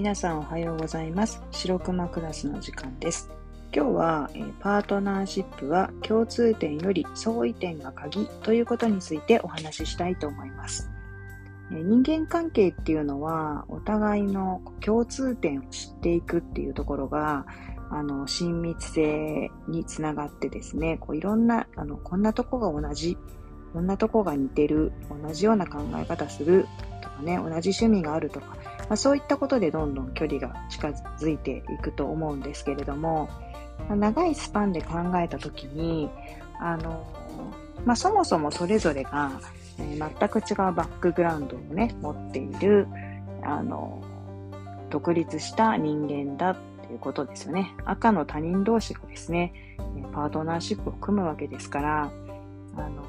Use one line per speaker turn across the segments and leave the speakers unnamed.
皆さんおはようございます。白熊クラスの時間です。今日は、えー、パートナーシップは共通点より相違点が鍵ということについてお話ししたいと思います、えー、人間関係っていうのはお互いの共通点を知っていくっていうところがあの親密性につながってですねこういろんなあのこんなとこが同じこんなとこが似てる同じような考え方するとかね同じ趣味があるとか、まあ、そういったことでどんどん距離が近づいていくと思うんですけれども、まあ、長いスパンで考えた時にあの、まあ、そもそもそれぞれが、えー、全く違うバックグラウンドをね持っているあの独立した人間だっていうことですよね。赤の他人同士がですね、パートナーシップを組むわけですから、あの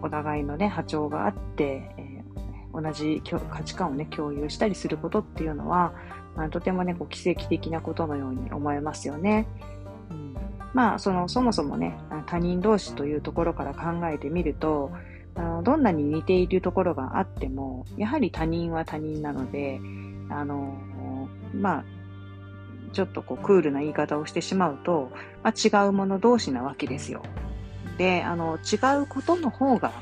お互いのね、波長があって、同じ価値観をね、共有したりすることっていうのは、まあ、とてもね、こう奇跡的なことのように思えますよね。うん、まあ、その、そもそもね、他人同士というところから考えてみると、あのどんなに似ているところがあっても、やはり他人は他人なので、あの、まあ、ちょっとこうクールな言い方をしてしまうと、まあ、違うもの同士なわけですよ。で、あの、違うことの方が、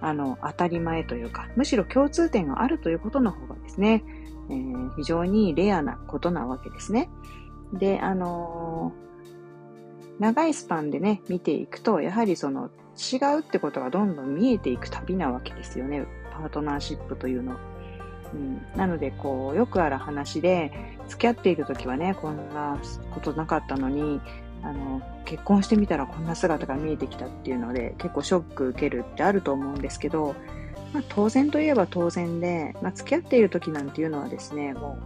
あの、当たり前というか、むしろ共通点があるということの方がですね、えー、非常にレアなことなわけですね。で、あのー、長いスパンでね、見ていくと、やはりその違うってことがどんどん見えていく旅なわけですよね。パートナーシップというの。うん、なので、こう、よくある話で、付き合っている時はね、こんなことなかったのに、あの、結婚してみたらこんな姿が見えてきたっていうので、結構ショック受けるってあると思うんですけど、まあ、当然といえば当然で、まあ、付き合っている時なんていうのはですね、も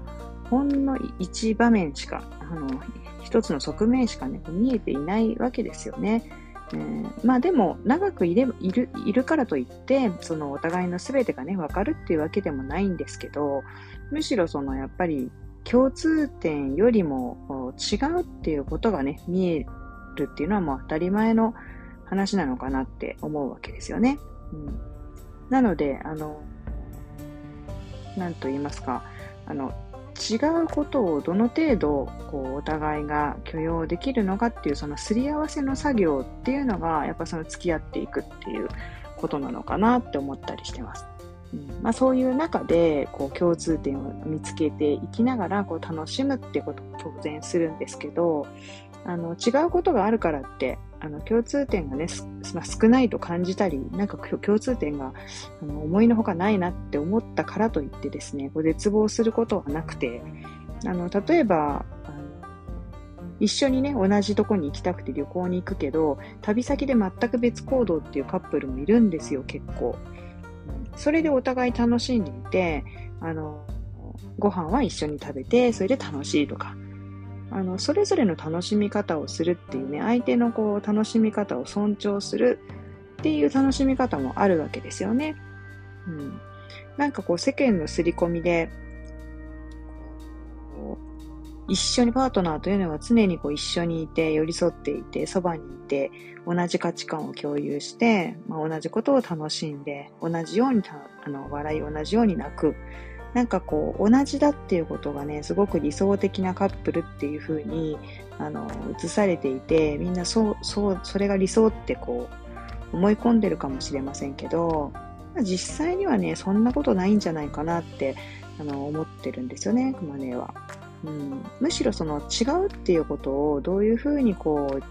う、ほんの一場面しか、あの、一つの側面しかね、見えていないわけですよね。えー、まあでも、長くいれいるいるからといって、そのお互いの全てがね、わかるっていうわけでもないんですけど、むしろそのやっぱり共通点よりも違うっていうことがね、見えるっていうのはもう当たり前の話なのかなって思うわけですよね。うん、なので、あの、なんと言いますか、あの、違うことをどの程度こうお互いが許容できるのかっていうそのすり合わせの作業っていうのがやっぱその付き合っていくっていうことなのかなって思ったりしてます。うんまあ、そういう中でこう共通点を見つけていきながらこう楽しむってことも当然するんですけどあの違うことがあるからってあの共通点がね、まあ、少ないと感じたりなんか共通点があの思いのほかないなって思ったからといってですねこう絶望することはなくてあの例えば一緒にね、同じとこに行きたくて旅行に行くけど、旅先で全く別行動っていうカップルもいるんですよ、結構。それでお互い楽しんでいて、あの、ご飯は一緒に食べて、それで楽しいとか、あの、それぞれの楽しみ方をするっていうね、相手のこう、楽しみ方を尊重するっていう楽しみ方もあるわけですよね。うん。なんかこう、世間の刷り込みで、一緒にパートナーというのは常にこう一緒にいて、寄り添っていて、そばにいて、同じ価値観を共有して、まあ、同じことを楽しんで、同じようにあの笑い、同じように泣く。なんかこう、同じだっていうことがね、すごく理想的なカップルっていう風に、あの、映されていて、みんなそう、そう、それが理想ってこう、思い込んでるかもしれませんけど、実際にはね、そんなことないんじゃないかなって、あの、思ってるんですよね、熊根は。うん、むしろその違うっていうことをどういうふうにこう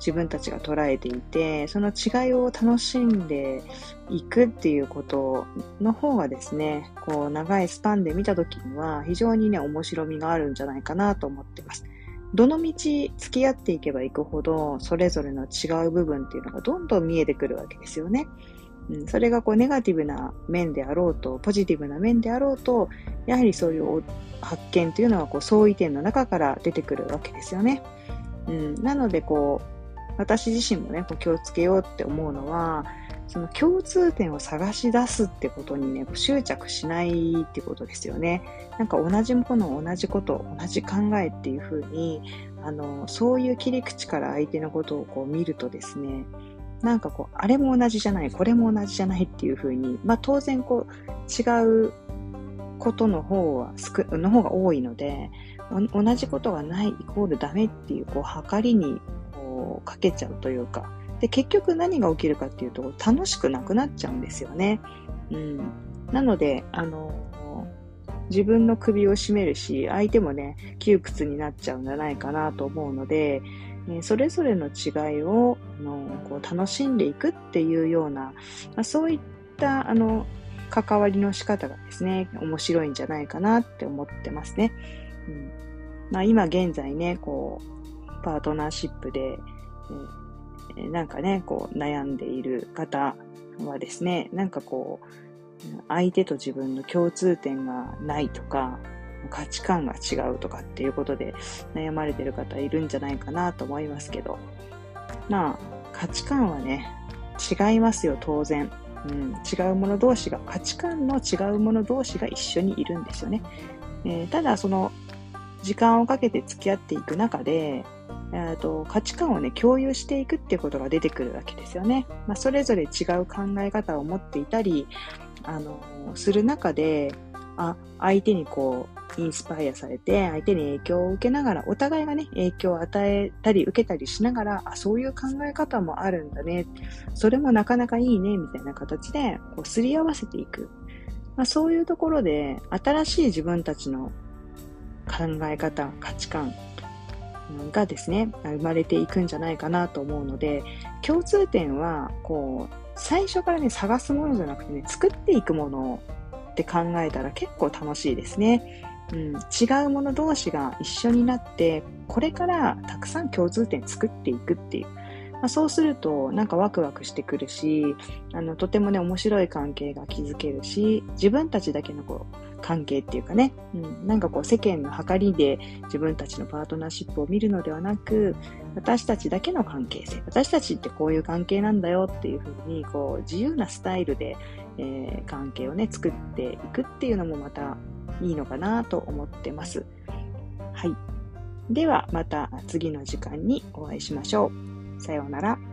自分たちが捉えていてその違いを楽しんでいくっていうことの方がですねこう長いスパンで見た時には非常にね面白みがあるんじゃないかなと思ってます。どの道付き合っていけばいくほどそれぞれの違う部分っていうのがどんどん見えてくるわけですよね。うん、それがこうネガティブな面であろうとポジティブな面であろうとやはりそういう発見というのはこう相違点の中から出てくるわけですよね。うん、なのでこう私自身もねこう気をつけようって思うのはその共通点を探し出すってことにね執着しないってことですよね。なんか同じもの同じこと同じ考えっていうふうにあのそういう切り口から相手のことをこう見るとですねなんかこうあれも同じじゃないこれも同じじゃないっていうふうにまあ当然こう違うことの方は、の方が多いので、同じことがないイコールダメっていう、こう、測りに、こう、かけちゃうというか、で、結局何が起きるかっていうと、楽しくなくなっちゃうんですよね。うん。なので、あの、自分の首を絞めるし、相手もね、窮屈になっちゃうんじゃないかなと思うので、それぞれの違いをあのこう楽しんでいくっていうような、まあ、そういったあの関わりの仕方がですね、面白いんじゃないかなって思ってますね。うんまあ、今現在ね、こう、パートナーシップで、えー、なんかね、こう悩んでいる方はですね、なんかこう、相手と自分の共通点がないとか、価値観が違うとかっていうことで悩まれてる方いるんじゃないかなと思いますけど、まあ、価値観はね、違いますよ、当然。うん、違う者同士が、価値観の違う者同士が一緒にいるんですよね。えー、ただ、その、時間をかけて付き合っていく中で、えーと、価値観をね、共有していくっていうことが出てくるわけですよね。まあ、それぞれ違う考え方を持っていたり、あの、する中で、あ、相手にこう、インスパイアされて、相手に影響を受けながら、お互いがね、影響を与えたり、受けたりしながら、あ、そういう考え方もあるんだね。それもなかなかいいね、みたいな形で、こう、すり合わせていく。まあ、そういうところで、新しい自分たちの考え方、価値観がですね、生まれていくんじゃないかなと思うので、共通点は、こう、最初からね、探すものじゃなくてね、作っていくものって考えたら結構楽しいですね。うん、違うもの同士が一緒になって、これからたくさん共通点作っていくっていう。まあ、そうすると、なんかワクワクしてくるし、あの、とてもね、面白い関係が築けるし、自分たちだけのこう、関係っていうかね、うん、なんかこう世間の計りで自分たちのパートナーシップを見るのではなく、私たちだけの関係性、私たちってこういう関係なんだよっていうふうに、こう自由なスタイルで、えー、関係をね、作っていくっていうのもまたいいのかなと思ってます。はい。ではまた次の時間にお会いしましょう。さようなら。